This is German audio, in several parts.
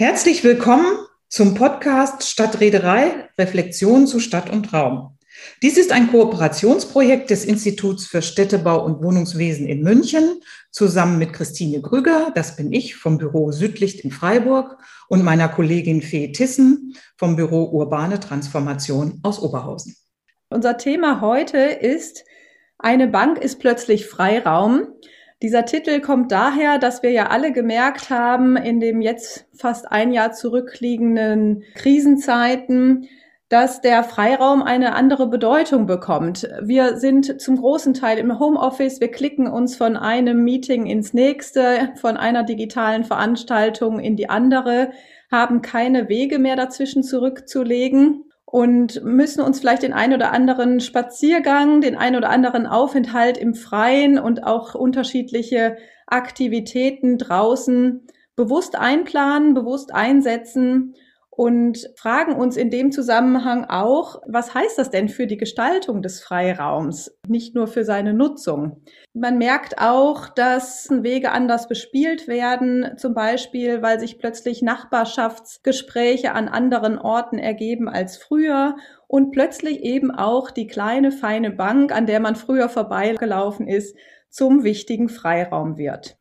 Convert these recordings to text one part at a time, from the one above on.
Herzlich willkommen zum Podcast Stadtreederei Reflexion zu Stadt und Raum. Dies ist ein Kooperationsprojekt des Instituts für Städtebau und Wohnungswesen in München zusammen mit Christine Grüger, das bin ich vom Büro Südlicht in Freiburg und meiner Kollegin Fee Tissen vom Büro Urbane Transformation aus Oberhausen. Unser Thema heute ist Eine Bank ist plötzlich Freiraum. Dieser Titel kommt daher, dass wir ja alle gemerkt haben, in dem jetzt fast ein Jahr zurückliegenden Krisenzeiten, dass der Freiraum eine andere Bedeutung bekommt. Wir sind zum großen Teil im Homeoffice, wir klicken uns von einem Meeting ins nächste, von einer digitalen Veranstaltung in die andere, haben keine Wege mehr dazwischen zurückzulegen und müssen uns vielleicht den ein oder anderen Spaziergang, den ein oder anderen Aufenthalt im Freien und auch unterschiedliche Aktivitäten draußen bewusst einplanen, bewusst einsetzen und fragen uns in dem Zusammenhang auch, was heißt das denn für die Gestaltung des Freiraums, nicht nur für seine Nutzung. Man merkt auch, dass Wege anders bespielt werden, zum Beispiel, weil sich plötzlich Nachbarschaftsgespräche an anderen Orten ergeben als früher und plötzlich eben auch die kleine, feine Bank, an der man früher vorbeigelaufen ist, zum wichtigen Freiraum wird.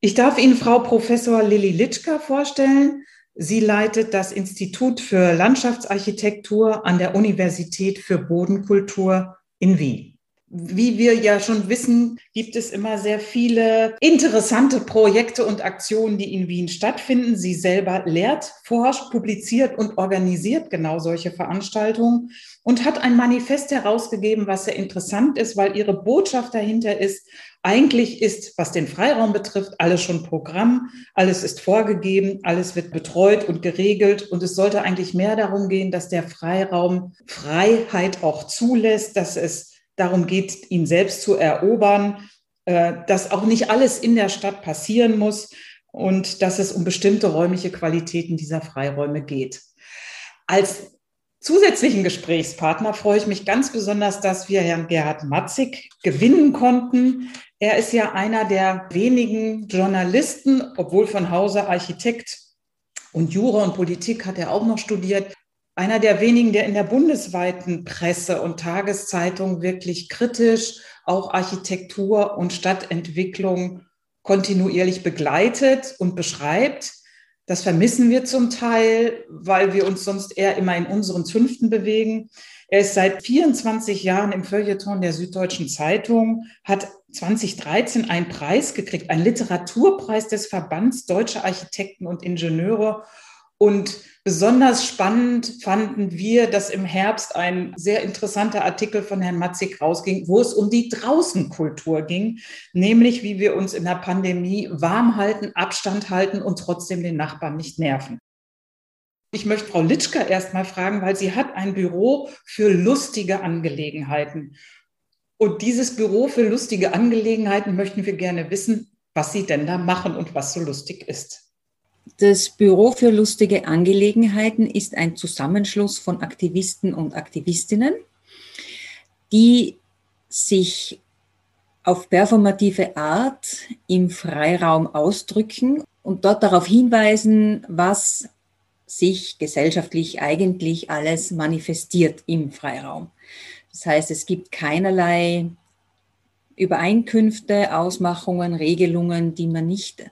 Ich darf Ihnen Frau Professor Lilly Litschka vorstellen. Sie leitet das Institut für Landschaftsarchitektur an der Universität für Bodenkultur in Wien. Wie wir ja schon wissen, gibt es immer sehr viele interessante Projekte und Aktionen, die in Wien stattfinden. Sie selber lehrt, forscht, publiziert und organisiert genau solche Veranstaltungen und hat ein Manifest herausgegeben, was sehr interessant ist, weil ihre Botschaft dahinter ist, eigentlich ist, was den Freiraum betrifft, alles schon Programm, alles ist vorgegeben, alles wird betreut und geregelt. Und es sollte eigentlich mehr darum gehen, dass der Freiraum Freiheit auch zulässt, dass es darum geht, ihn selbst zu erobern, äh, dass auch nicht alles in der Stadt passieren muss und dass es um bestimmte räumliche Qualitäten dieser Freiräume geht. Als zusätzlichen Gesprächspartner freue ich mich ganz besonders, dass wir Herrn Gerhard Matzig gewinnen konnten. Er ist ja einer der wenigen Journalisten, obwohl von Hause Architekt und Jura und Politik hat er auch noch studiert. Einer der wenigen, der in der bundesweiten Presse und Tageszeitung wirklich kritisch auch Architektur und Stadtentwicklung kontinuierlich begleitet und beschreibt. Das vermissen wir zum Teil, weil wir uns sonst eher immer in unseren Zünften bewegen. Er ist seit 24 Jahren im Feuilleton der Süddeutschen Zeitung, hat 2013 einen Preis gekriegt, einen Literaturpreis des Verbands Deutscher Architekten und Ingenieure. Und besonders spannend fanden wir, dass im Herbst ein sehr interessanter Artikel von Herrn Matzig rausging, wo es um die Draußenkultur ging, nämlich wie wir uns in der Pandemie warm halten, Abstand halten und trotzdem den Nachbarn nicht nerven. Ich möchte Frau Litschka erst mal fragen, weil sie hat ein Büro für lustige Angelegenheiten. Und dieses Büro für lustige Angelegenheiten möchten wir gerne wissen, was Sie denn da machen und was so lustig ist. Das Büro für lustige Angelegenheiten ist ein Zusammenschluss von Aktivisten und Aktivistinnen, die sich auf performative Art im Freiraum ausdrücken und dort darauf hinweisen, was sich gesellschaftlich eigentlich alles manifestiert im Freiraum. Das heißt, es gibt keinerlei Übereinkünfte, Ausmachungen, Regelungen, die man nicht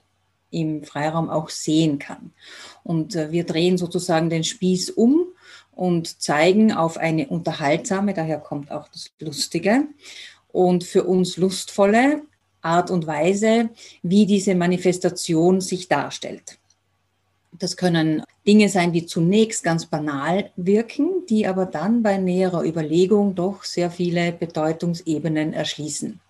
im Freiraum auch sehen kann. Und äh, wir drehen sozusagen den Spieß um und zeigen auf eine unterhaltsame, daher kommt auch das Lustige und für uns lustvolle Art und Weise, wie diese Manifestation sich darstellt. Das können Dinge sein, die zunächst ganz banal wirken, die aber dann bei näherer Überlegung doch sehr viele Bedeutungsebenen erschließen.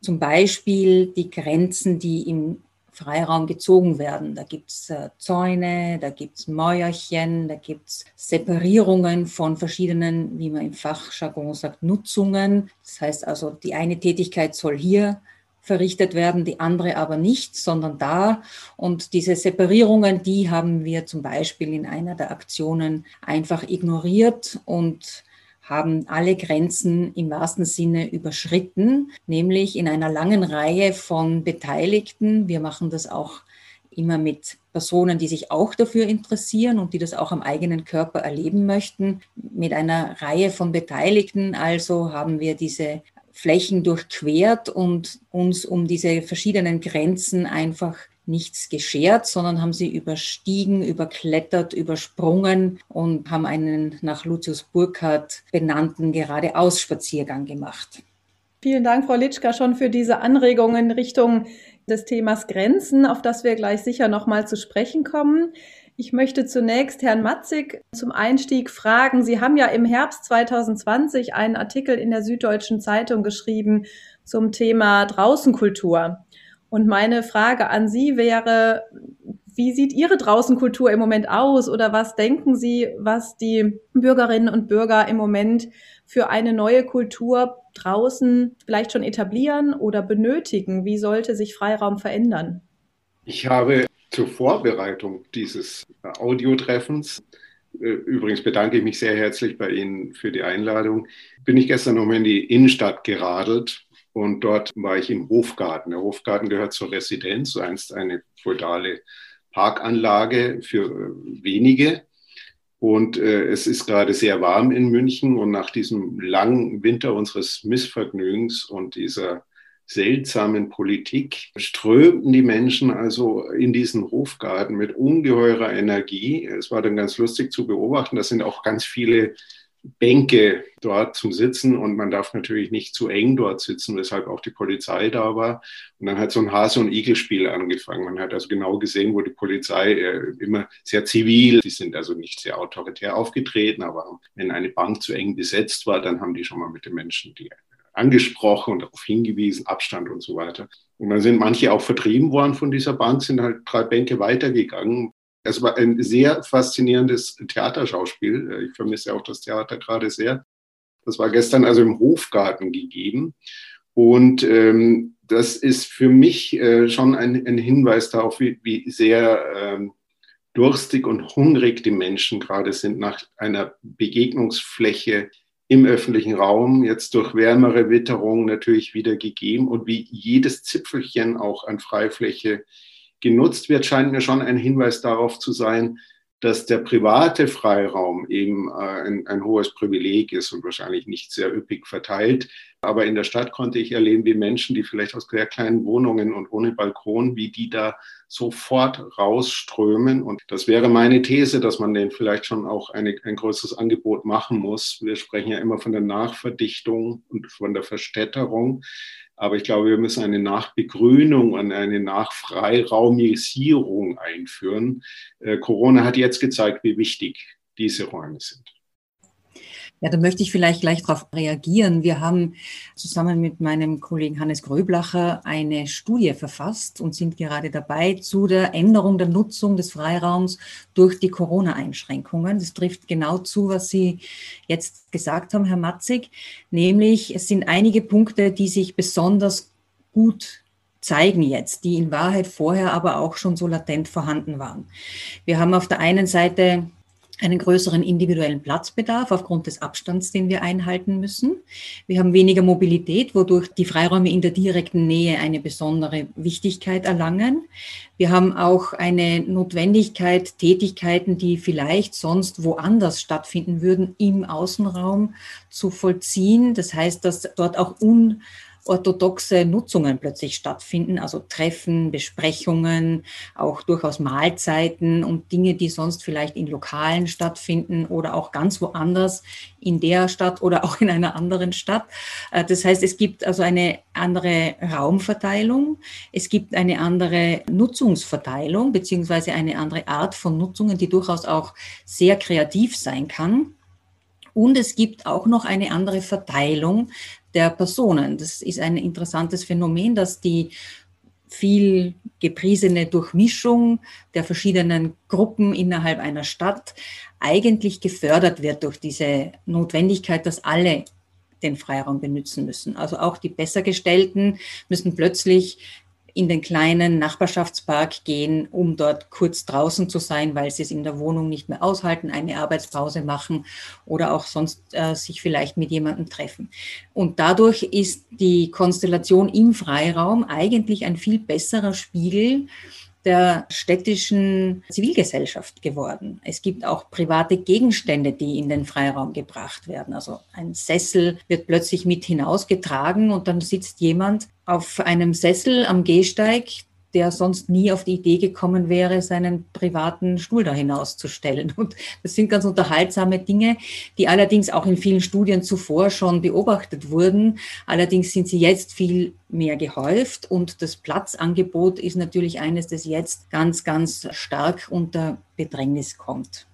Zum Beispiel die Grenzen, die im Freiraum gezogen werden. Da gibt es äh, Zäune, da gibt es Mäuerchen, da gibt es Separierungen von verschiedenen, wie man im Fachjargon sagt, Nutzungen. Das heißt also, die eine Tätigkeit soll hier verrichtet werden, die andere aber nicht, sondern da. Und diese Separierungen, die haben wir zum Beispiel in einer der Aktionen einfach ignoriert und haben alle Grenzen im wahrsten Sinne überschritten, nämlich in einer langen Reihe von Beteiligten. Wir machen das auch immer mit Personen, die sich auch dafür interessieren und die das auch am eigenen Körper erleben möchten, mit einer Reihe von Beteiligten. Also haben wir diese Flächen durchquert und uns um diese verschiedenen Grenzen einfach nichts geschert, sondern haben sie überstiegen, überklettert, übersprungen und haben einen nach Lucius Burkhardt benannten Geradeaus-Spaziergang gemacht. Vielen Dank, Frau Litschka, schon für diese Anregungen in Richtung des Themas Grenzen, auf das wir gleich sicher nochmal zu sprechen kommen. Ich möchte zunächst Herrn Matzig zum Einstieg fragen. Sie haben ja im Herbst 2020 einen Artikel in der Süddeutschen Zeitung geschrieben zum Thema Draußenkultur. Und meine Frage an Sie wäre, wie sieht Ihre Draußenkultur im Moment aus oder was denken Sie, was die Bürgerinnen und Bürger im Moment für eine neue Kultur draußen vielleicht schon etablieren oder benötigen? Wie sollte sich Freiraum verändern? Ich habe zur Vorbereitung dieses Audiotreffens äh, Übrigens bedanke ich mich sehr herzlich bei Ihnen für die Einladung. Bin ich gestern noch mal in die Innenstadt geradelt und dort war ich im Hofgarten. Der Hofgarten gehört zur Residenz, einst eine feudale Parkanlage für äh, wenige. Und äh, es ist gerade sehr warm in München und nach diesem langen Winter unseres Missvergnügens und dieser seltsamen Politik strömten die Menschen also in diesen Hofgarten mit ungeheurer Energie. Es war dann ganz lustig zu beobachten. Da sind auch ganz viele Bänke dort zum Sitzen und man darf natürlich nicht zu eng dort sitzen, weshalb auch die Polizei da war. Und dann hat so ein Hase- und Igel-Spiel angefangen. Man hat also genau gesehen, wo die Polizei äh, immer sehr zivil, die sind also nicht sehr autoritär aufgetreten, aber wenn eine Bank zu eng besetzt war, dann haben die schon mal mit den Menschen die angesprochen und darauf hingewiesen, Abstand und so weiter. Und dann sind manche auch vertrieben worden von dieser Bank, sind halt drei Bänke weitergegangen, es war ein sehr faszinierendes Theaterschauspiel. Äh, ich vermisse auch das Theater gerade sehr. Das war gestern also im Hofgarten gegeben. Und ähm, das ist für mich äh, schon ein, ein, Hinweis darauf, wie, wie sehr ähm, durstig und hungrig die Menschen gerade sind nach einer Begegnungsfläche im öffentlichen Raum, jetzt durch wärmere Witterung natürlich wieder gegeben und wie jedes Zipfelchen auch an Freifläche genutzt wird, scheint mir schon ein Hinweis darauf zu sein, dass der private Freiraum eben äh, ein, ein, hohes Privileg ist und wahrscheinlich nicht sehr üppig verteilt. Aber in der Stadt konnte ich erleben, wie Menschen, die vielleicht aus sehr kleinen Wohnungen und ohne Balkon, wie die da sofort rausströmen. Und das wäre meine These, dass man denen vielleicht schon auch eine, ein größeres Angebot machen muss. Wir sprechen ja immer von der Nachverdichtung und von der Verstädterung. Aber ich glaube, wir müssen eine Nachbegrünung und eine Nachfreiraumisierung einführen. Äh, Corona hat jetzt gezeigt, wie wichtig diese Räume sind. Ja, da möchte ich vielleicht gleich darauf reagieren. Wir haben zusammen mit meinem Kollegen Hannes Gröblacher eine Studie verfasst und sind gerade dabei zu der Änderung der Nutzung des Freiraums durch die Corona-Einschränkungen. Das trifft genau zu, was Sie jetzt gesagt haben, Herr Matzig, nämlich es sind einige Punkte, die sich besonders gut zeigen jetzt, die in Wahrheit vorher aber auch schon so latent vorhanden waren. Wir haben auf der einen Seite einen größeren individuellen Platzbedarf aufgrund des Abstands, den wir einhalten müssen. Wir haben weniger Mobilität, wodurch die Freiräume in der direkten Nähe eine besondere Wichtigkeit erlangen. Wir haben auch eine Notwendigkeit, Tätigkeiten, die vielleicht sonst woanders stattfinden würden, im Außenraum zu vollziehen. Das heißt, dass dort auch un orthodoxe Nutzungen plötzlich stattfinden, also Treffen, Besprechungen, auch durchaus Mahlzeiten und Dinge, die sonst vielleicht in Lokalen stattfinden oder auch ganz woanders in der Stadt oder auch in einer anderen Stadt. Äh, das heißt, es gibt also eine andere Raumverteilung, es gibt eine andere Nutzungsverteilung beziehungsweise eine andere Art von Nutzungen, die durchaus auch sehr kreativ sein kann. Und es gibt auch noch eine andere Verteilung der Personen. Das ist ein interessantes Phänomen, dass die viel gepriesene Durchmischung der verschiedenen Gruppen innerhalb einer Stadt eigentlich gefördert wird durch diese Notwendigkeit, dass alle den Freiraum benutzen müssen. Also auch die Bessergestellten müssen plötzlich in den kleinen Nachbarschaftspark gehen, um dort kurz draußen zu sein, weil sie es in der Wohnung nicht mehr aushalten, eine Arbeitspause machen oder auch sonst äh, sich vielleicht mit jemandem treffen. Und dadurch ist die Konstellation im Freiraum eigentlich ein viel besserer Spiegel der städtischen Zivilgesellschaft geworden. Es gibt auch private Gegenstände, die in den Freiraum gebracht werden. Also ein Sessel wird plötzlich mit hinausgetragen und dann sitzt jemand auf einem Sessel am Gehsteig, der sonst nie auf die Idee gekommen wäre, seinen privaten Stuhl da hinauszustellen. Und das sind ganz unterhaltsame Dinge, die allerdings auch in vielen Studien zuvor schon beobachtet wurden. Allerdings sind sie jetzt viel mehr gehäuft und das Platzangebot ist natürlich eines, das jetzt ganz, ganz stark unter Bedrängnis kommt.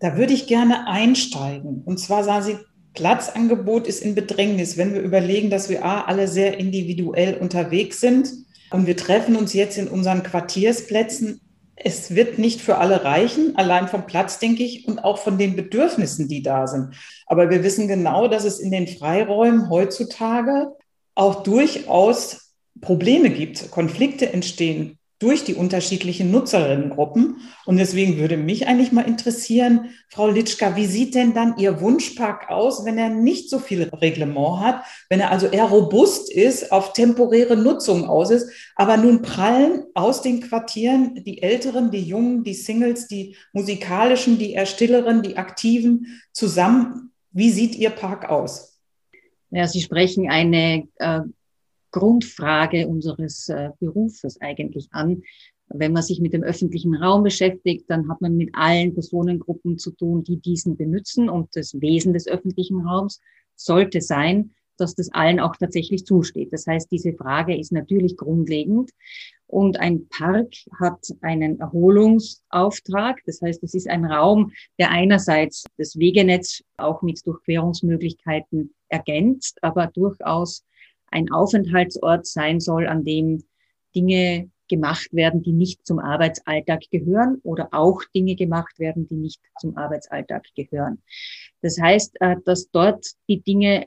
Da würde ich gerne einsteigen. Und zwar sagen Sie, Platzangebot ist in Bedrängnis, wenn wir überlegen, dass wir A, alle sehr individuell unterwegs sind und wir treffen uns jetzt in unseren Quartiersplätzen. Es wird nicht für alle reichen, allein vom Platz, denke ich, und auch von den Bedürfnissen, die da sind. Aber wir wissen genau, dass es in den Freiräumen heutzutage auch durchaus Probleme gibt, Konflikte entstehen, durch die unterschiedlichen Nutzerinnengruppen. Und deswegen würde mich eigentlich mal interessieren, Frau Litschka, wie sieht denn dann Ihr Wunschpark aus, wenn er nicht so viel Reglement hat, wenn er also eher robust ist, auf temporäre Nutzung aus ist, aber nun prallen aus den Quartieren die Älteren, die Jungen, die Singles, die musikalischen, die eher stilleren, die Aktiven zusammen. Wie sieht Ihr Park aus? Ja, Sie sprechen eine äh, Grundfrage unseres äh, Berufes eigentlich an. Wenn man sich mit dem öffentlichen Raum beschäftigt, dann hat man mit allen Personengruppen zu tun, die diesen benutzen. Und das Wesen des öffentlichen Raums sollte sein, dass das allen auch tatsächlich zusteht. Das heißt, diese Frage ist natürlich grundlegend. Und ein Park hat einen Erholungsauftrag. Das heißt, es ist ein Raum, der einerseits das Wegenetz auch mit Durchquerungsmöglichkeiten ergänzt, aber durchaus ein Aufenthaltsort sein soll, an dem Dinge gemacht werden, die nicht zum Arbeitsalltag gehören oder auch Dinge gemacht werden, die nicht zum Arbeitsalltag gehören. Das heißt, äh, dass dort die Dinge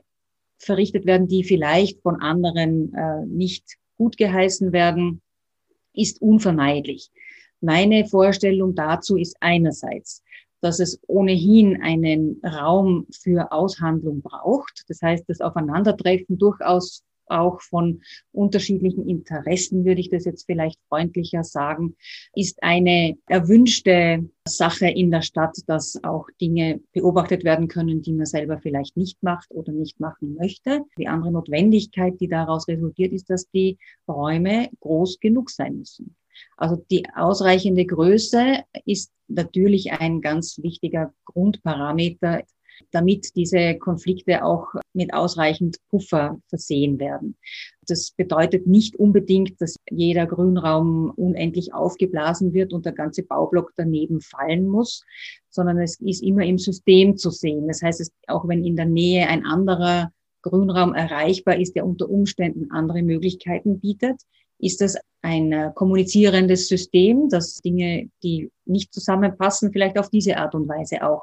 verrichtet werden, die vielleicht von anderen äh, nicht gut geheißen werden, ist unvermeidlich. Meine Vorstellung dazu ist einerseits, dass es ohnehin einen Raum für Aushandlung braucht. Das heißt, das Aufeinandertreffen durchaus auch von unterschiedlichen Interessen, würde ich das jetzt vielleicht freundlicher sagen, ist eine erwünschte Sache in der Stadt, dass auch Dinge beobachtet werden können, die man selber vielleicht nicht macht oder nicht machen möchte. Die andere Notwendigkeit, die daraus resultiert, ist, dass die Räume groß genug sein müssen. Also die ausreichende Größe ist natürlich ein ganz wichtiger Grundparameter damit diese Konflikte auch mit ausreichend Puffer versehen werden. Das bedeutet nicht unbedingt, dass jeder Grünraum unendlich aufgeblasen wird und der ganze Baublock daneben fallen muss, sondern es ist immer im System zu sehen. Das heißt, auch wenn in der Nähe ein anderer Grünraum erreichbar ist, der unter Umständen andere Möglichkeiten bietet, ist das ein kommunizierendes System, dass Dinge, die nicht zusammenpassen, vielleicht auf diese Art und Weise auch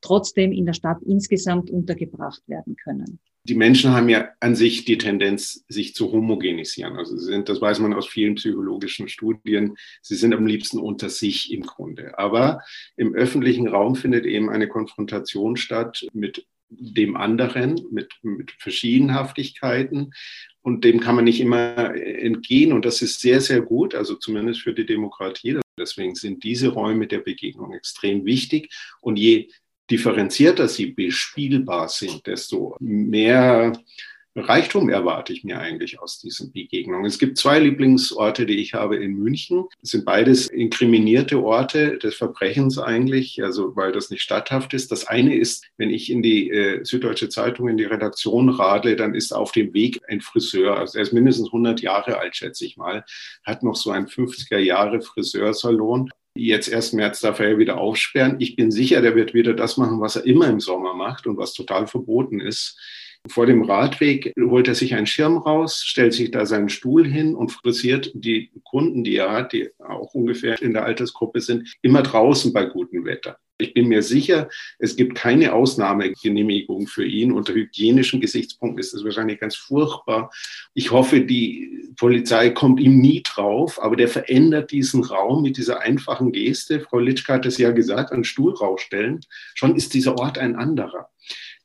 trotzdem in der Stadt insgesamt untergebracht werden können. Die Menschen haben ja an sich die Tendenz, sich zu homogenisieren. Also sie sind, das weiß man aus vielen psychologischen Studien, sie sind am liebsten unter sich im Grunde. Aber im öffentlichen Raum findet eben eine Konfrontation statt mit dem anderen, mit, mit Verschiedenhaftigkeiten. Und dem kann man nicht immer entgehen. Und das ist sehr, sehr gut, also zumindest für die Demokratie. Deswegen sind diese Räume der Begegnung extrem wichtig. Und je differenzierter sie bespielbar sind, desto mehr Reichtum erwarte ich mir eigentlich aus diesen Begegnungen. Es gibt zwei Lieblingsorte, die ich habe in München. Es sind beides inkriminierte Orte des Verbrechens eigentlich, also weil das nicht statthaft ist. Das eine ist, wenn ich in die äh, Süddeutsche Zeitung in die Redaktion radle, dann ist auf dem Weg ein Friseur, also er ist mindestens 100 Jahre alt, schätze ich mal, hat noch so einen 50er Jahre Friseursalon jetzt erst März darf er wieder aufsperren. Ich bin sicher, der wird wieder das machen, was er immer im Sommer macht und was total verboten ist. Vor dem Radweg holt er sich einen Schirm raus, stellt sich da seinen Stuhl hin und frisiert die Kunden, die er hat, die auch ungefähr in der Altersgruppe sind, immer draußen bei gutem Wetter. Ich bin mir sicher, es gibt keine Ausnahmegenehmigung für ihn. Unter hygienischen Gesichtspunkten ist es wahrscheinlich ganz furchtbar. Ich hoffe, die Polizei kommt ihm nie drauf, aber der verändert diesen Raum mit dieser einfachen Geste. Frau Litschka hat es ja gesagt, einen Stuhl rausstellen. Schon ist dieser Ort ein anderer.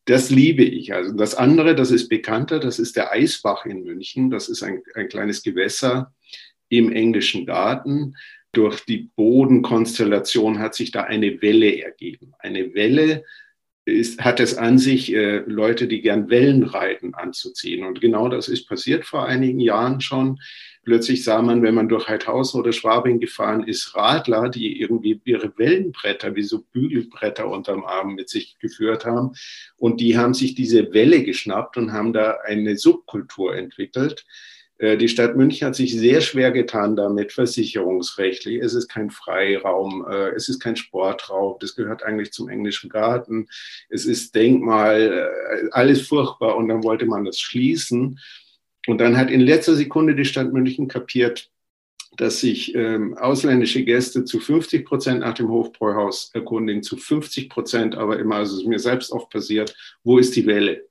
Das liebe ich. Also das andere, das ist bekannter, das ist der Eisbach in München. Das ist ein, ein kleines Gewässer im englischen Garten durch die Bodenkonstellation hat sich da eine Welle ergeben. Eine Welle ist, hat es an sich, äh, Leute, die gern Wellen reiten, anzuziehen. Und genau das ist passiert vor einigen Jahren schon. Plötzlich sah man, wenn man durch Heidhausen oder Schwabing gefahren ist, Radler, die irgendwie ihre Wellenbretter wie so Bügelbretter unterm Arm mit sich geführt haben. Und die haben sich diese Welle geschnappt und haben da eine Subkultur entwickelt die Stadt München hat sich sehr schwer getan damit, versicherungsrechtlich. Es ist kein Freiraum, äh, es ist kein Sportraum, das gehört eigentlich zum englischen Garten. Es ist Denkmal, äh, alles furchtbar und dann wollte man das schließen. Und dann hat in letzter Sekunde die Stadt München kapiert, dass sich ähm, ausländische Gäste zu 50 Prozent nach dem Hofbräuhaus erkundigen, zu 50 Prozent aber immer, also es ist mir selbst oft passiert, wo ist die Welle?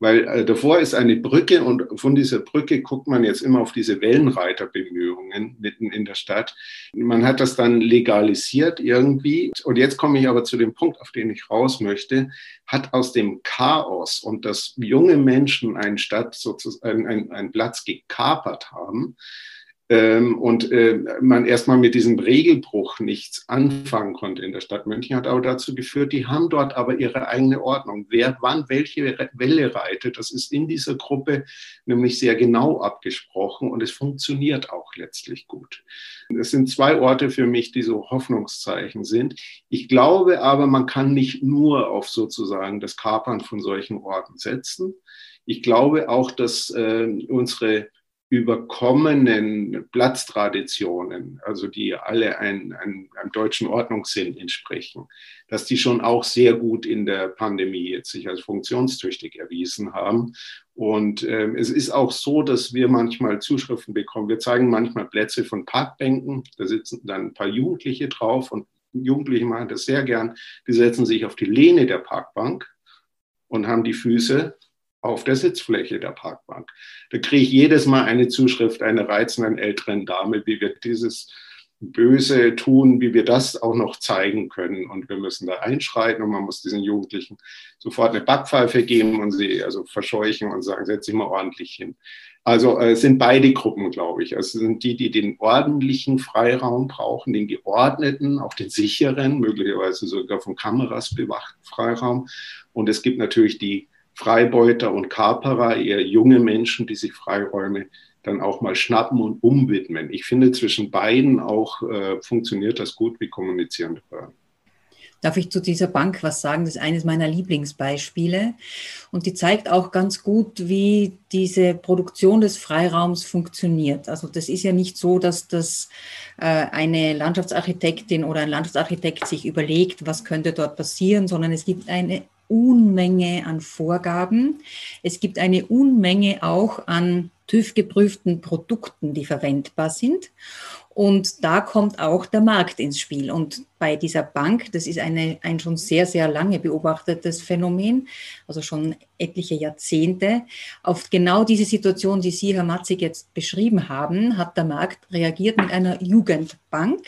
Weil äh, davor ist eine Brücke und von dieser Brücke guckt man jetzt immer auf diese Wellenreiterbemühungen mitten in der Stadt. Man hat das dann legalisiert irgendwie. Und jetzt komme ich aber zu dem Punkt, auf den ich raus möchte, hat aus dem Chaos und dass junge Menschen einen Stadt sozusagen einen, einen Platz gekapert haben, ähm, und äh, man erstmal mit diesem Regelbruch nichts anfangen konnte in der Stadt München, hat auch dazu geführt, die haben dort aber ihre eigene Ordnung. Wer wann welche Welle reitet, das ist in dieser Gruppe nämlich sehr genau abgesprochen und es funktioniert auch letztlich gut. Es sind zwei Orte für mich, die so Hoffnungszeichen sind. Ich glaube aber, man kann nicht nur auf sozusagen das Kapern von solchen Orten setzen. Ich glaube auch, dass äh, unsere überkommenen Platztraditionen, also die alle ein, ein, einem deutschen Ordnungssinn entsprechen, dass die schon auch sehr gut in der Pandemie jetzt sich als funktionstüchtig erwiesen haben. Und ähm, es ist auch so, dass wir manchmal Zuschriften bekommen. Wir zeigen manchmal Plätze von Parkbänken, da sitzen dann ein paar Jugendliche drauf und Jugendliche machen das sehr gern. Die setzen sich auf die Lehne der Parkbank und haben die Füße auf der Sitzfläche der Parkbank. Da kriege ich jedes Mal eine Zuschrift einer reizenden älteren Dame, wie wir dieses Böse tun, wie wir das auch noch zeigen können. Und wir müssen da einschreiten und man muss diesen Jugendlichen sofort eine Backpfeife geben und sie also verscheuchen und sagen, setz dich mal ordentlich hin. Also äh, es sind beide Gruppen, glaube ich. Es sind die, die den ordentlichen Freiraum brauchen, den geordneten, auch den sicheren, möglicherweise sogar von Kameras bewachten Freiraum. Und es gibt natürlich die Freibeuter und Kaperer, eher junge Menschen, die sich Freiräume dann auch mal schnappen und umwidmen. Ich finde, zwischen beiden auch äh, funktioniert das gut wie kommunizierende Behörden. Darf ich zu dieser Bank was sagen? Das ist eines meiner Lieblingsbeispiele. Und die zeigt auch ganz gut, wie diese Produktion des Freiraums funktioniert. Also das ist ja nicht so, dass das äh, eine Landschaftsarchitektin oder ein Landschaftsarchitekt sich überlegt, was könnte dort passieren, sondern es gibt eine Unmenge an Vorgaben. Es gibt eine Unmenge auch an TÜV-geprüften Produkten, die verwendbar sind. Und da kommt auch der Markt ins Spiel. Und bei dieser Bank, das ist eine, ein schon sehr, sehr lange beobachtetes Phänomen, also schon etliche Jahrzehnte. Auf genau diese Situation, die Sie, Herr Matzig, jetzt beschrieben haben, hat der Markt reagiert mit einer Jugendbank,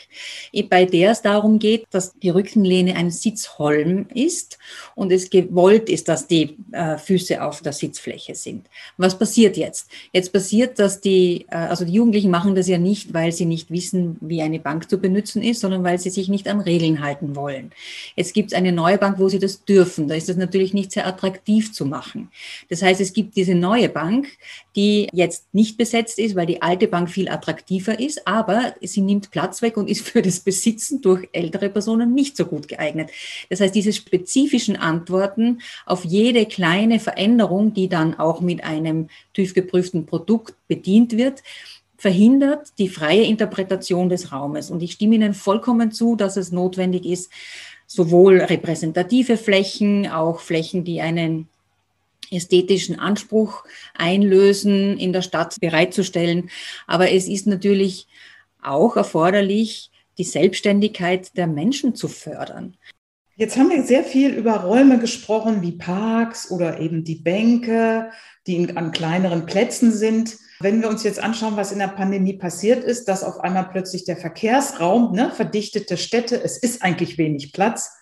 bei der es darum geht, dass die Rückenlehne ein Sitzholm ist und es gewollt ist, dass die äh, Füße auf der Sitzfläche sind. Was passiert jetzt? Jetzt passiert, dass die, äh, also die Jugendlichen machen das ja nicht, weil sie nicht wissen, wie eine Bank zu benutzen ist, sondern weil sie sich nicht an Regeln halten wollen. Jetzt gibt es eine neue Bank, wo sie das dürfen. Da ist es natürlich nicht sehr attraktiv zu machen. Das heißt, es gibt diese neue Bank, die jetzt nicht besetzt ist, weil die alte Bank viel attraktiver ist, aber sie nimmt Platz weg und ist für das Besitzen durch ältere Personen nicht so gut geeignet. Das heißt, diese spezifischen Antworten auf jede kleine Veränderung, die dann auch mit einem TÜV geprüften Produkt bedient wird, verhindert die freie Interpretation des Raumes. Und ich stimme Ihnen vollkommen zu, dass es notwendig ist, sowohl repräsentative Flächen, auch Flächen, die einen ästhetischen Anspruch einlösen, in der Stadt bereitzustellen. Aber es ist natürlich auch erforderlich, die Selbstständigkeit der Menschen zu fördern. Jetzt haben wir sehr viel über Räume gesprochen, wie Parks oder eben die Bänke, die an kleineren Plätzen sind. Wenn wir uns jetzt anschauen, was in der Pandemie passiert ist, dass auf einmal plötzlich der Verkehrsraum, ne, verdichtete Städte, es ist eigentlich wenig Platz.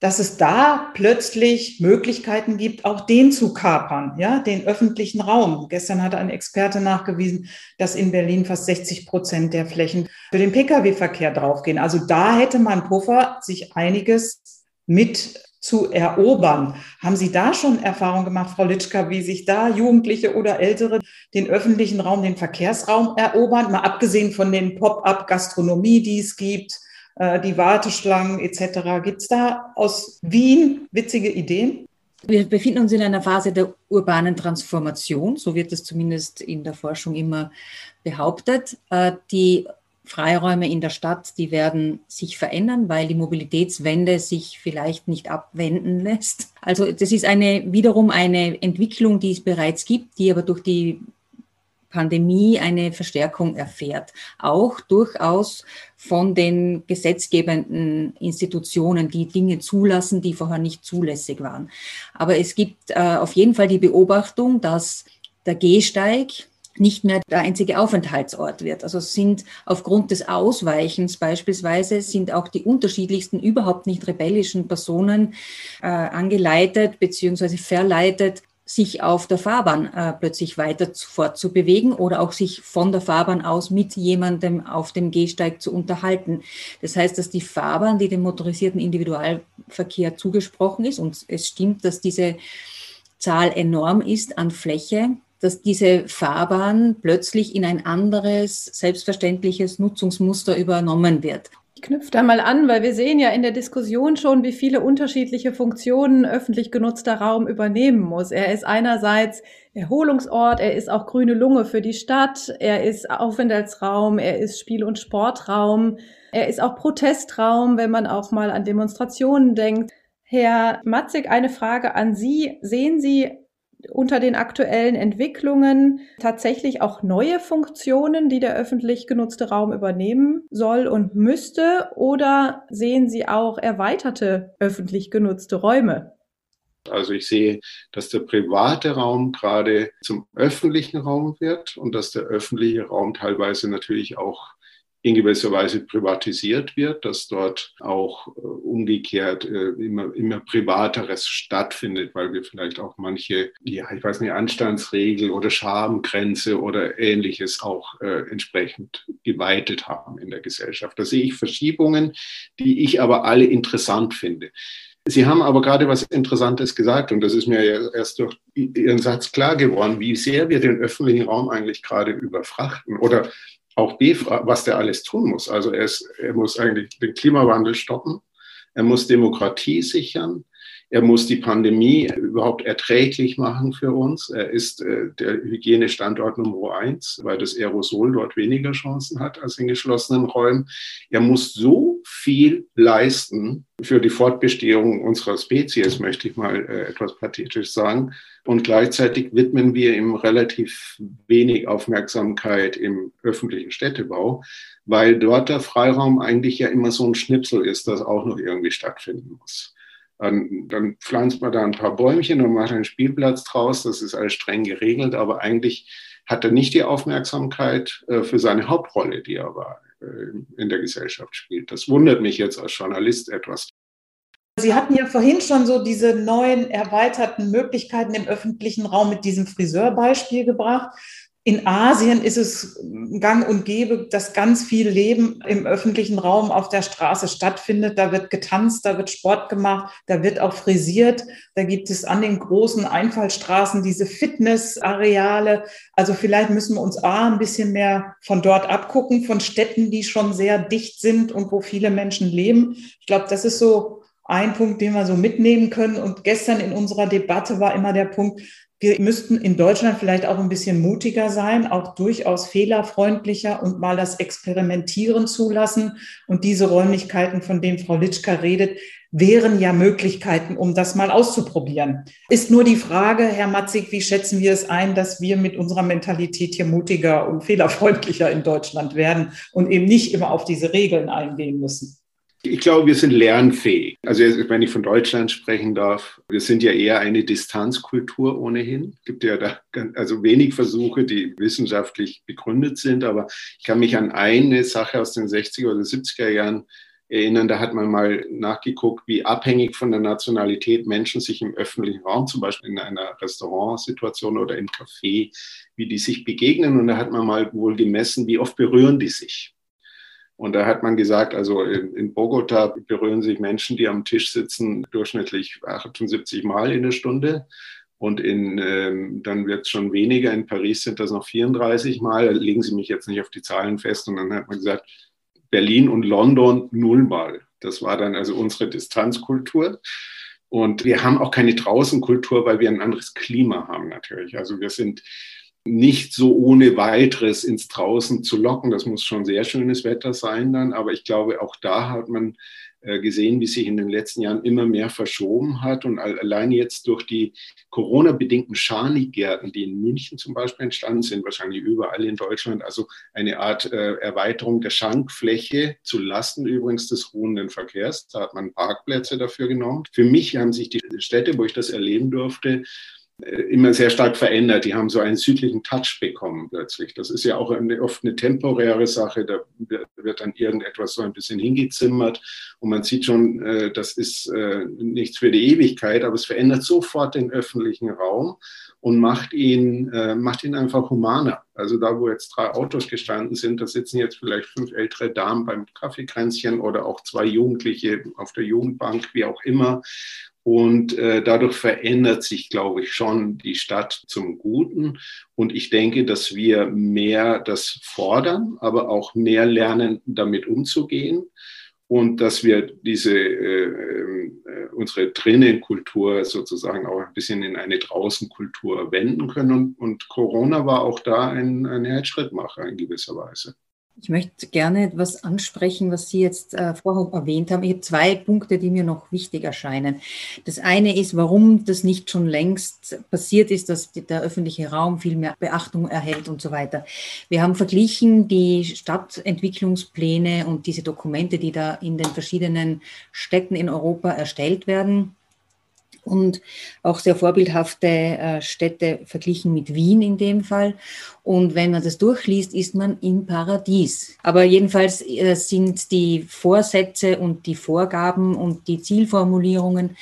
Dass es da plötzlich Möglichkeiten gibt, auch den zu kapern, ja, den öffentlichen Raum. Gestern hatte ein Experte nachgewiesen, dass in Berlin fast 60 Prozent der Flächen für den Pkw-Verkehr draufgehen. Also da hätte man Puffer, sich einiges mit zu erobern. Haben Sie da schon Erfahrung gemacht, Frau Litschka, wie sich da Jugendliche oder Ältere den öffentlichen Raum, den Verkehrsraum erobern? Mal abgesehen von den Pop-up-Gastronomie, die es gibt, die Warteschlangen etc. Gibt es da aus Wien witzige Ideen? Wir befinden uns in einer Phase der urbanen Transformation, so wird es zumindest in der Forschung immer behauptet. Äh, die Freiräume in der Stadt, die werden sich verändern, weil die Mobilitätswende sich vielleicht nicht abwenden lässt. Also das ist eine wiederum eine Entwicklung, die es bereits gibt, die aber durch die Pandemie eine Verstärkung erfährt. Auch durchaus von den gesetzgebenden Institutionen, die Dinge zulassen, die vorher nicht zulässig waren. Aber es gibt äh, auf jeden Fall die Beobachtung, dass der Gehsteig nicht mehr der einzige Aufenthaltsort wird. Also sind aufgrund des Ausweichens beispielsweise sind auch die unterschiedlichsten überhaupt nicht rebellischen Personen äh, angeleitet beziehungsweise verleitet, sich auf der Fahrbahn äh, plötzlich weiter fortzubewegen oder auch sich von der Fahrbahn aus mit jemandem auf dem Gehsteig zu unterhalten. Das heißt, dass die Fahrbahn, die dem motorisierten Individualverkehr zugesprochen ist, und es stimmt, dass diese Zahl enorm ist an Fläche, dass diese Fahrbahn plötzlich in ein anderes, selbstverständliches Nutzungsmuster übernommen wird. Ich knüpfe da mal an, weil wir sehen ja in der Diskussion schon, wie viele unterschiedliche Funktionen öffentlich genutzter Raum übernehmen muss. Er ist einerseits Erholungsort, er ist auch grüne Lunge für die Stadt, er ist Aufenthaltsraum, er ist Spiel- und Sportraum, er ist auch Protestraum, wenn man auch mal an Demonstrationen denkt. Herr Matzig, eine Frage an Sie. Sehen Sie unter den aktuellen Entwicklungen tatsächlich auch neue Funktionen, die der öffentlich genutzte Raum übernehmen soll und müsste? Oder sehen Sie auch erweiterte öffentlich genutzte Räume? Also ich sehe, dass der private Raum gerade zum öffentlichen Raum wird und dass der öffentliche Raum teilweise natürlich auch in gewisser Weise privatisiert wird, dass dort auch äh, umgekehrt äh, immer, immer Privateres stattfindet, weil wir vielleicht auch manche, ja, ich weiß nicht, Anstandsregel oder Schamgrenze oder ähnliches auch äh, entsprechend geweitet haben in der Gesellschaft. Da sehe ich Verschiebungen, die ich aber alle interessant finde. Sie haben aber gerade was Interessantes gesagt und das ist mir ja erst durch Ihren Satz klar geworden, wie sehr wir den öffentlichen Raum eigentlich gerade überfrachten oder auch B, was der alles tun muss. Also er, ist, er muss eigentlich den Klimawandel stoppen, er muss Demokratie sichern, er muss die Pandemie überhaupt erträglich machen für uns. Er ist äh, der Hygienestandort Nummer eins, weil das Aerosol dort weniger Chancen hat als in geschlossenen Räumen. Er muss so viel leisten für die Fortbestehung unserer Spezies, möchte ich mal äh, etwas pathetisch sagen. Und gleichzeitig widmen wir ihm relativ wenig Aufmerksamkeit im öffentlichen Städtebau, weil dort der Freiraum eigentlich ja immer so ein Schnipsel ist, das auch noch irgendwie stattfinden muss. Dann, dann pflanzt man da ein paar Bäumchen und macht einen Spielplatz draus. Das ist alles streng geregelt, aber eigentlich hat er nicht die Aufmerksamkeit äh, für seine Hauptrolle, die er aber äh, in der Gesellschaft spielt. Das wundert mich jetzt als Journalist etwas. Sie hatten ja vorhin schon so diese neuen erweiterten Möglichkeiten im öffentlichen Raum mit diesem Friseurbeispiel gebracht. In Asien ist es gang und gäbe, dass ganz viel Leben im öffentlichen Raum auf der Straße stattfindet. Da wird getanzt, da wird Sport gemacht, da wird auch frisiert. Da gibt es an den großen Einfallstraßen diese Fitnessareale. Also vielleicht müssen wir uns A, ein bisschen mehr von dort abgucken, von Städten, die schon sehr dicht sind und wo viele Menschen leben. Ich glaube, das ist so ein Punkt, den wir so mitnehmen können. Und gestern in unserer Debatte war immer der Punkt, wir müssten in Deutschland vielleicht auch ein bisschen mutiger sein, auch durchaus fehlerfreundlicher und mal das Experimentieren zulassen. Und diese Räumlichkeiten, von denen Frau Litschka redet, wären ja Möglichkeiten, um das mal auszuprobieren. Ist nur die Frage, Herr Matzig, wie schätzen wir es ein, dass wir mit unserer Mentalität hier mutiger und fehlerfreundlicher in Deutschland werden und eben nicht immer auf diese Regeln eingehen müssen? Ich glaube, wir sind lernfähig. Also wenn ich von Deutschland sprechen darf, wir sind ja eher eine Distanzkultur ohnehin. Es gibt ja da also wenig Versuche, die wissenschaftlich begründet sind, aber ich kann mich an eine Sache aus den 60er oder 70er Jahren erinnern, da hat man mal nachgeguckt, wie abhängig von der Nationalität Menschen sich im öffentlichen Raum, zum Beispiel in einer Restaurantsituation oder im Café, wie die sich begegnen. Und da hat man mal wohl gemessen, wie oft berühren die sich. Und da hat man gesagt, also in, in Bogota berühren sich Menschen, die am Tisch sitzen, durchschnittlich 78 Mal in der Stunde. Und in, ähm, dann wird es schon weniger. In Paris sind das noch 34 Mal. Legen Sie mich jetzt nicht auf die Zahlen fest. Und dann hat man gesagt, Berlin und London nullmal. Das war dann also unsere Distanzkultur. Und wir haben auch keine Draußenkultur, weil wir ein anderes Klima haben natürlich. Also wir sind nicht so ohne weiteres ins Draußen zu locken. Das muss schon sehr schönes Wetter sein dann. Aber ich glaube, auch da hat man äh, gesehen, wie sich in den letzten Jahren immer mehr verschoben hat. Und allein jetzt durch die Corona-bedingten Scharnigärten, die in München zum Beispiel entstanden sind, wahrscheinlich überall in Deutschland, also eine Art äh, Erweiterung der Schankfläche zu Lasten übrigens des ruhenden Verkehrs. Da hat man Parkplätze dafür genommen. Für mich haben sich die Städte, wo ich das erleben durfte, immer sehr stark verändert. Die haben so einen südlichen Touch bekommen plötzlich. Das ist ja auch eine, oft eine temporäre Sache. Da wird dann irgendetwas so ein bisschen hingezimmert und man sieht schon, äh, das ist äh, nichts für die Ewigkeit, aber es verändert sofort den öffentlichen Raum und macht ihn, macht ihn einfach humaner. Also da, wo jetzt drei Autos gestanden sind, da sitzen jetzt vielleicht fünf ältere Damen beim Kaffeekränzchen oder auch zwei Jugendliche auf der Jugendbank, wie auch immer. Und äh, dadurch verändert sich, glaube ich, schon die Stadt zum Guten. Und ich denke, dass wir mehr das fordern, aber auch mehr lernen, damit umzugehen. Und dass wir diese, äh, äh, unsere Drinnenkultur sozusagen auch ein bisschen in eine Draußenkultur wenden können. Und, und Corona war auch da ein, ein Herzschrittmacher in gewisser Weise. Ich möchte gerne etwas ansprechen, was Sie jetzt äh, vorher erwähnt haben. Ich habe zwei Punkte, die mir noch wichtig erscheinen. Das eine ist, warum das nicht schon längst passiert ist, dass der öffentliche Raum viel mehr Beachtung erhält und so weiter. Wir haben verglichen die Stadtentwicklungspläne und diese Dokumente, die da in den verschiedenen Städten in Europa erstellt werden und auch sehr vorbildhafte äh, Städte verglichen mit Wien in dem Fall. Und wenn man das durchliest, ist man im Paradies. Aber jedenfalls äh, sind die Vorsätze und die Vorgaben und die Zielformulierungen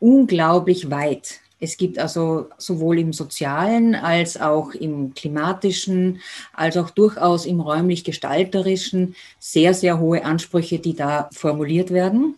unglaublich weit. Es gibt also sowohl im sozialen als auch im klimatischen, als auch durchaus im räumlich-gestalterischen sehr, sehr hohe Ansprüche, die da formuliert werden.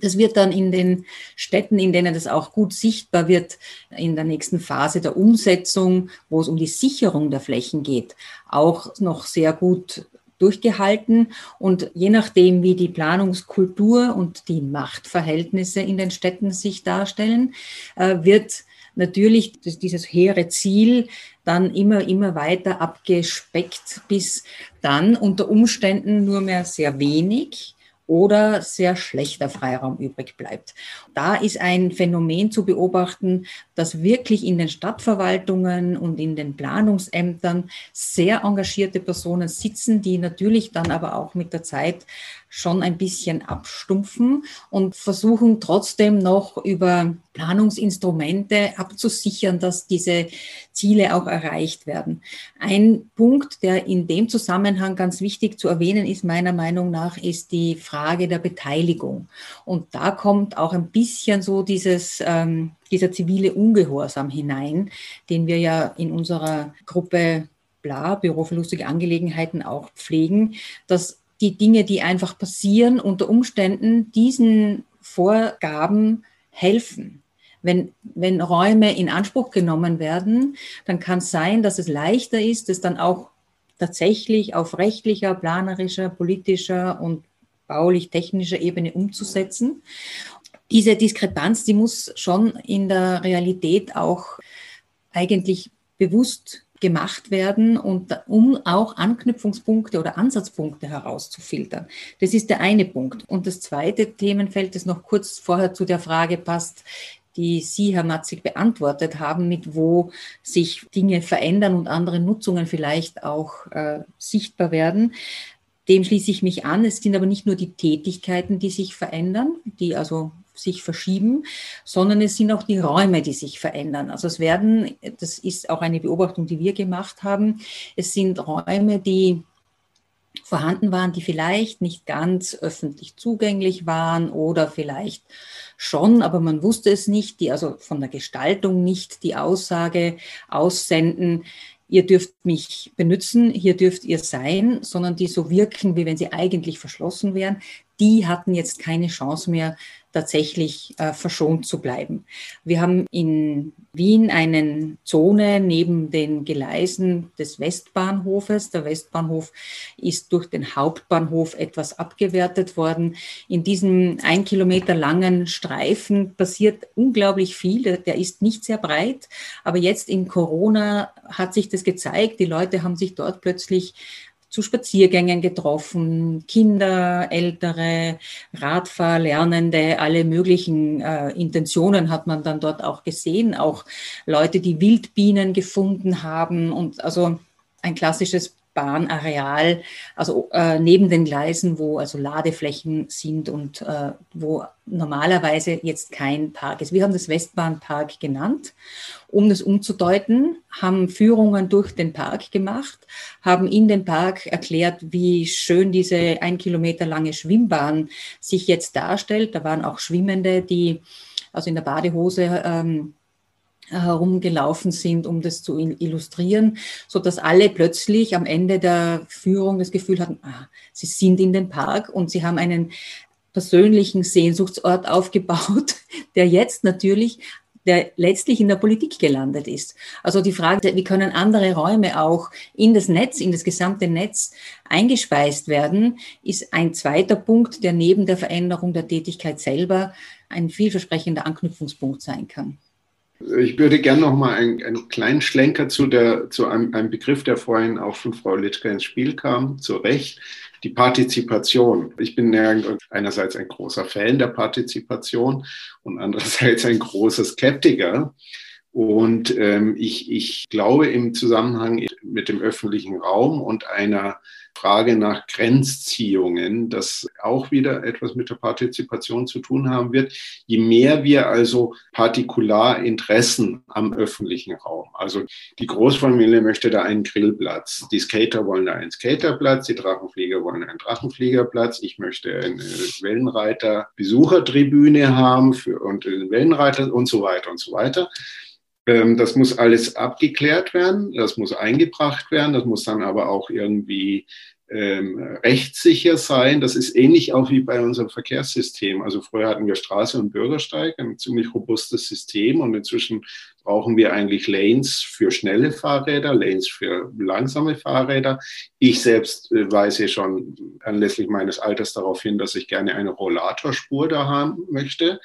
Das wird dann in den Städten, in denen das auch gut sichtbar wird, in der nächsten Phase der Umsetzung, wo es um die Sicherung der Flächen geht, auch noch sehr gut durchgehalten. Und je nachdem, wie die Planungskultur und die Machtverhältnisse in den Städten sich darstellen, äh, wird natürlich dieses hehre Ziel dann immer, immer weiter abgespeckt, bis dann unter Umständen nur mehr sehr wenig oder sehr schlechter Freiraum übrig bleibt. Da ist ein Phänomen zu beobachten, dass wirklich in den Stadtverwaltungen und in den Planungsämtern sehr engagierte Personen sitzen, die natürlich dann aber auch mit der Zeit schon ein bisschen abstumpfen und versuchen trotzdem noch über Planungsinstrumente abzusichern, dass diese Ziele auch erreicht werden. Ein Punkt, der in dem Zusammenhang ganz wichtig zu erwähnen ist, meiner Meinung nach, ist die Frage der Beteiligung. Und da kommt auch ein bisschen so dieses, ähm, dieser zivile Ungehorsam hinein, den wir ja in unserer Gruppe Bla, Büro für lustige Angelegenheiten auch pflegen, dass die Dinge, die einfach passieren, unter Umständen diesen Vorgaben helfen. Wenn, wenn Räume in Anspruch genommen werden, dann kann es sein, dass es leichter ist, es dann auch tatsächlich auf rechtlicher, planerischer, politischer und baulich-technischer Ebene umzusetzen. Diese Diskrepanz, die muss schon in der Realität auch eigentlich bewusst gemacht werden und um auch Anknüpfungspunkte oder Ansatzpunkte herauszufiltern. Das ist der eine Punkt. Und das zweite Themenfeld, das noch kurz vorher zu der Frage passt, die Sie, Herr Matzig, beantwortet haben, mit wo sich Dinge verändern und andere Nutzungen vielleicht auch äh, sichtbar werden. Dem schließe ich mich an. Es sind aber nicht nur die Tätigkeiten, die sich verändern, die also sich verschieben, sondern es sind auch die Räume, die sich verändern. Also es werden, das ist auch eine Beobachtung, die wir gemacht haben, es sind Räume, die vorhanden waren, die vielleicht nicht ganz öffentlich zugänglich waren oder vielleicht schon, aber man wusste es nicht, die also von der Gestaltung nicht die Aussage aussenden, ihr dürft mich benutzen, hier dürft ihr sein, sondern die so wirken, wie wenn sie eigentlich verschlossen wären, die hatten jetzt keine Chance mehr, tatsächlich äh, verschont zu bleiben. Wir haben in Wien eine Zone neben den Gleisen des Westbahnhofes. Der Westbahnhof ist durch den Hauptbahnhof etwas abgewertet worden. In diesem ein Kilometer langen Streifen passiert unglaublich viel. Der ist nicht sehr breit, aber jetzt in Corona hat sich das gezeigt. Die Leute haben sich dort plötzlich zu Spaziergängen getroffen, Kinder, Ältere, Radfahrlernende, alle möglichen äh, Intentionen hat man dann dort auch gesehen, auch Leute, die Wildbienen gefunden haben. Und also ein klassisches Bahnareal, also äh, neben den Gleisen, wo also Ladeflächen sind und äh, wo normalerweise jetzt kein Park ist. Wir haben das Westbahnpark genannt. Um das umzudeuten, haben Führungen durch den Park gemacht, haben in den Park erklärt, wie schön diese ein Kilometer lange Schwimmbahn sich jetzt darstellt. Da waren auch Schwimmende, die also in der Badehose ähm, herumgelaufen sind, um das zu illustrieren, so dass alle plötzlich am Ende der Führung das Gefühl hatten, ah, sie sind in dem Park und sie haben einen persönlichen Sehnsuchtsort aufgebaut, der jetzt natürlich der letztlich in der Politik gelandet ist. Also die Frage, wie können andere Räume auch in das Netz, in das gesamte Netz eingespeist werden, ist ein zweiter Punkt, der neben der Veränderung der Tätigkeit selber ein vielversprechender Anknüpfungspunkt sein kann. Ich würde gerne noch mal einen, einen, kleinen Schlenker zu, der, zu einem, einem, Begriff, der vorhin auch von Frau Litschke ins Spiel kam, zu Recht, die Partizipation. Ich bin einerseits ein großer Fan der Partizipation und andererseits ein großer Skeptiker. Und ähm, ich, ich glaube im Zusammenhang mit dem öffentlichen Raum und einer Frage nach Grenzziehungen, das auch wieder etwas mit der Partizipation zu tun haben wird. Je mehr wir also Partikularinteressen am öffentlichen Raum, also die Großfamilie möchte da einen Grillplatz, die Skater wollen da einen Skaterplatz, die Drachenflieger wollen einen Drachenfliegerplatz, ich möchte eine Wellenreiter-Besuchertribüne haben für, und einen Wellenreiter und so weiter und so weiter das muss alles abgeklärt werden, das muss eingebracht werden, das muss dann aber auch irgendwie ähm, rechtssicher sein. Das ist ähnlich auch wie bei unserem Verkehrssystem. Also früher hatten wir Straße und Bürgersteig, ein ziemlich robustes System und inzwischen brauchen wir eigentlich Lanes für schnelle Fahrräder, Lanes für langsame Fahrräder. Ich selbst äh, weise schon anlässlich meines Alters darauf hin, dass ich gerne eine Rollatorspur da haben möchte.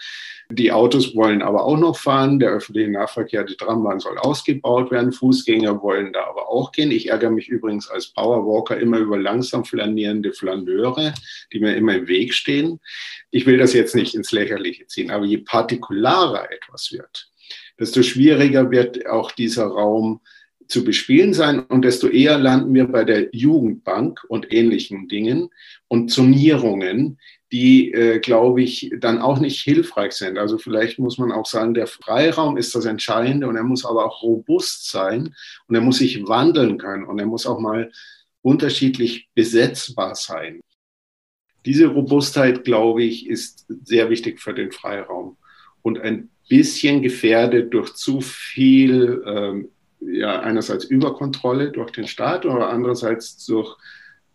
Die Autos wollen aber auch noch fahren. Der öffentliche Nahverkehr, die Trambahn soll ausgebaut werden. Fußgänger wollen da aber auch gehen. Ich ärgere mich übrigens als Powerwalker immer über langsam flanierende Flaneure, die mir immer im Weg stehen. Ich will das jetzt nicht ins Lächerliche ziehen, aber je partikularer etwas wird, desto schwieriger wird auch dieser Raum zu bespielen sein und desto eher landen wir bei der Jugendbank und ähnlichen Dingen und Zonierungen, die, äh, glaube ich, dann auch nicht hilfreich sind. Also vielleicht muss man auch sagen, der Freiraum ist das Entscheidende und er muss aber auch robust sein und er muss sich wandeln können und er muss auch mal unterschiedlich besetzbar sein. Diese Robustheit, glaube ich, ist sehr wichtig für den Freiraum und ein bisschen gefährdet durch zu viel, ähm, ja, einerseits Überkontrolle durch den Staat oder andererseits durch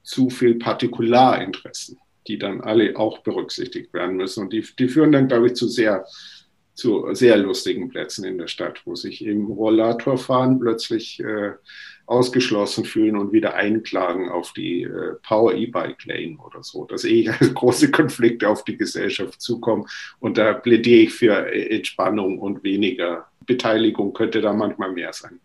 zu viel Partikularinteressen, die dann alle auch berücksichtigt werden müssen. Und die, die führen dann, glaube ich, zu sehr, zu sehr lustigen Plätzen in der Stadt, wo sich im Rollatorfahren plötzlich äh, ausgeschlossen fühlen und wieder einklagen auf die äh, Power E-Bike Lane oder so, dass eh große Konflikte auf die Gesellschaft zukommen. Und da plädiere ich für Entspannung und weniger Beteiligung, könnte da manchmal mehr sein.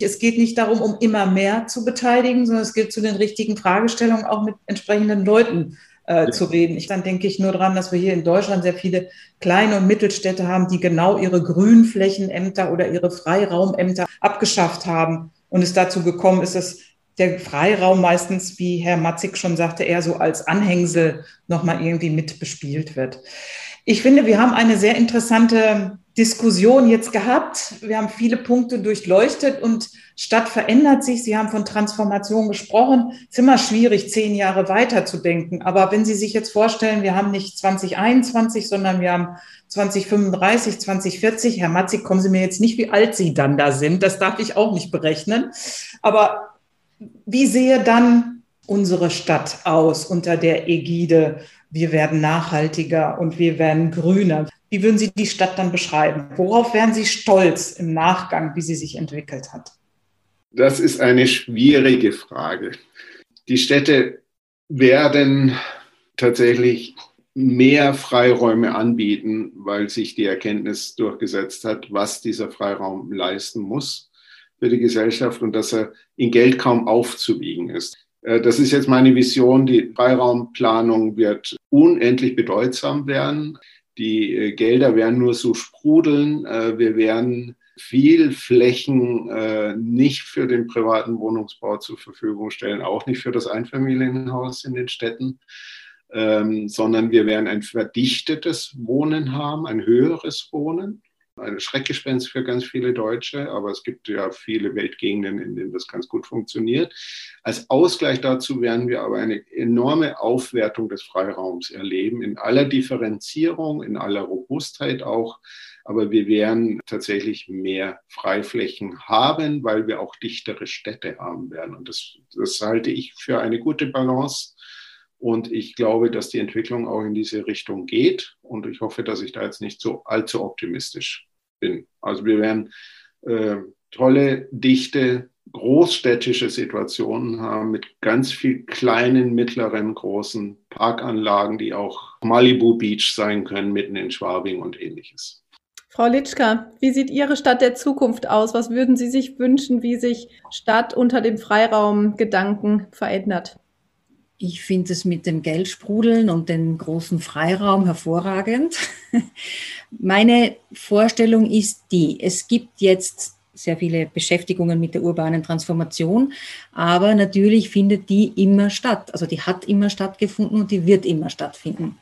Es geht nicht darum, um immer mehr zu beteiligen, sondern es gilt zu den richtigen Fragestellungen auch mit entsprechenden Leuten äh, ja. zu reden. Ich, dann denke ich nur daran, dass wir hier in Deutschland sehr viele kleine und Mittelstädte haben, die genau ihre Grünflächenämter oder ihre Freiraumämter abgeschafft haben und es dazu gekommen ist, dass der Freiraum meistens, wie Herr Matzig schon sagte, eher so als Anhängsel nochmal irgendwie mit bespielt wird. Ich finde, wir haben eine sehr interessante Diskussion jetzt gehabt. Wir haben viele Punkte durchleuchtet und Stadt verändert sich. Sie haben von Transformation gesprochen. Es ist immer schwierig, zehn Jahre weiterzudenken. Aber wenn Sie sich jetzt vorstellen, wir haben nicht 2021, sondern wir haben 2035, 2040. Herr Matzig, kommen Sie mir jetzt nicht, wie alt Sie dann da sind. Das darf ich auch nicht berechnen. Aber wie sehe dann unsere Stadt aus unter der Ägide? Wir werden nachhaltiger und wir werden grüner. Wie würden Sie die Stadt dann beschreiben? Worauf wären Sie stolz im Nachgang, wie sie sich entwickelt hat? Das ist eine schwierige Frage. Die Städte werden tatsächlich mehr Freiräume anbieten, weil sich die Erkenntnis durchgesetzt hat, was dieser Freiraum leisten muss für die Gesellschaft und dass er in Geld kaum aufzuwiegen ist. Äh, das ist jetzt meine Vision. Die Freiraumplanung wird unendlich bedeutsam werden. Die äh, Gelder werden nur so sprudeln. Äh, wir werden viel Flächen äh, nicht für den privaten Wohnungsbau zur Verfügung stellen, auch nicht für das Einfamilienhaus in den Städten, ähm, sondern wir werden ein verdichtetes Wohnen haben, ein höheres Wohnen ein Schreckgespenst für ganz viele Deutsche, aber es gibt ja viele Weltgegenden, in denen das ganz gut funktioniert. Als Ausgleich dazu werden wir aber eine enorme Aufwertung des Freiraums erleben, in aller Differenzierung, in aller Robustheit auch. Aber wir werden tatsächlich mehr Freiflächen haben, weil wir auch dichtere Städte haben werden. Und das, das halte ich für eine gute Balance. Und ich glaube, dass die Entwicklung auch in diese Richtung geht. Und ich hoffe, dass ich da jetzt nicht so allzu optimistisch bin. Also wir werden äh, tolle, dichte, großstädtische Situationen haben mit ganz viel kleinen, mittleren, großen Parkanlagen, die auch Malibu Beach sein können, mitten in Schwabing und ähnliches. Frau Litschka, wie sieht Ihre Stadt der Zukunft aus? Was würden Sie sich wünschen, wie sich Stadt unter dem Freiraumgedanken verändert? Ich finde es mit dem Geldsprudeln und dem großen Freiraum hervorragend. Meine Vorstellung ist die, es gibt jetzt sehr viele Beschäftigungen mit der urbanen Transformation, aber natürlich findet die immer statt. Also die hat immer stattgefunden und die wird immer stattfinden.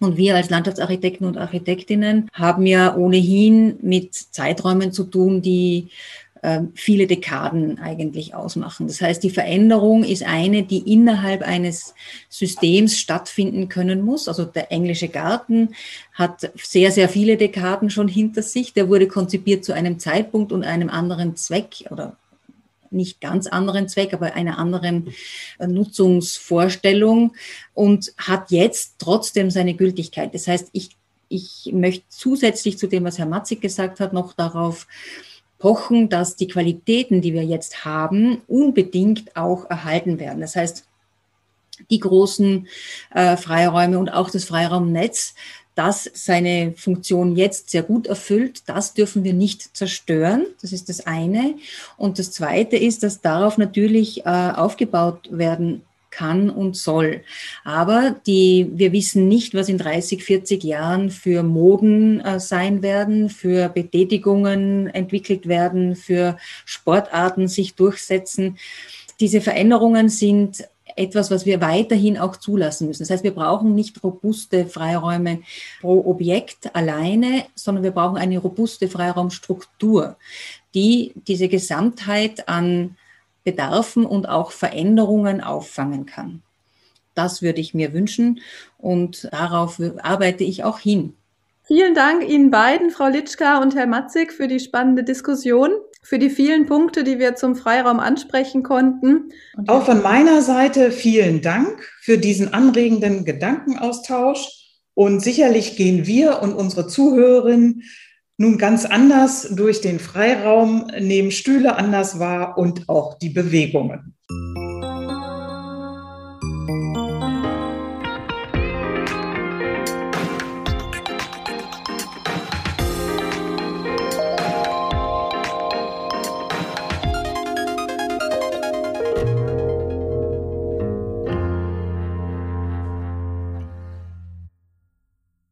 Und wir als Landschaftsarchitekten und Architektinnen haben ja ohnehin mit Zeiträumen zu tun, die viele Dekaden eigentlich ausmachen. Das heißt, die Veränderung ist eine, die innerhalb eines Systems stattfinden können muss. Also der englische Garten hat sehr, sehr viele Dekaden schon hinter sich. Der wurde konzipiert zu einem Zeitpunkt und einem anderen Zweck oder nicht ganz anderen Zweck, aber einer anderen äh, Nutzungsvorstellung und hat jetzt trotzdem seine Gültigkeit. Das heißt, ich, ich möchte zusätzlich zu dem, was Herr Matzig gesagt hat, noch darauf pochen, dass die Qualitäten, die wir jetzt haben, unbedingt auch erhalten werden. Das heißt, die großen äh, Freiräume und auch das Freiraumnetz, das seine Funktion jetzt sehr gut erfüllt, das dürfen wir nicht zerstören. Das ist das eine. Und das zweite ist, dass darauf natürlich äh, aufgebaut werden kann und soll. Aber die, wir wissen nicht, was in 30, 40 Jahren für Moden äh, sein werden, für Betätigungen entwickelt werden, für Sportarten sich durchsetzen. Diese Veränderungen sind etwas, was wir weiterhin auch zulassen müssen. Das heißt, wir brauchen nicht robuste Freiräume pro Objekt alleine, sondern wir brauchen eine robuste Freiraumstruktur, die diese Gesamtheit an Bedarfen und auch Veränderungen auffangen kann. Das würde ich mir wünschen und darauf arbeite ich auch hin. Vielen Dank Ihnen beiden, Frau Litschka und Herr Matzig, für die spannende Diskussion, für die vielen Punkte, die wir zum Freiraum ansprechen konnten. Und auch von meiner Seite vielen Dank für diesen anregenden Gedankenaustausch. Und sicherlich gehen wir und unsere Zuhörerinnen nun ganz anders durch den Freiraum, nehmen Stühle anders wahr und auch die Bewegungen.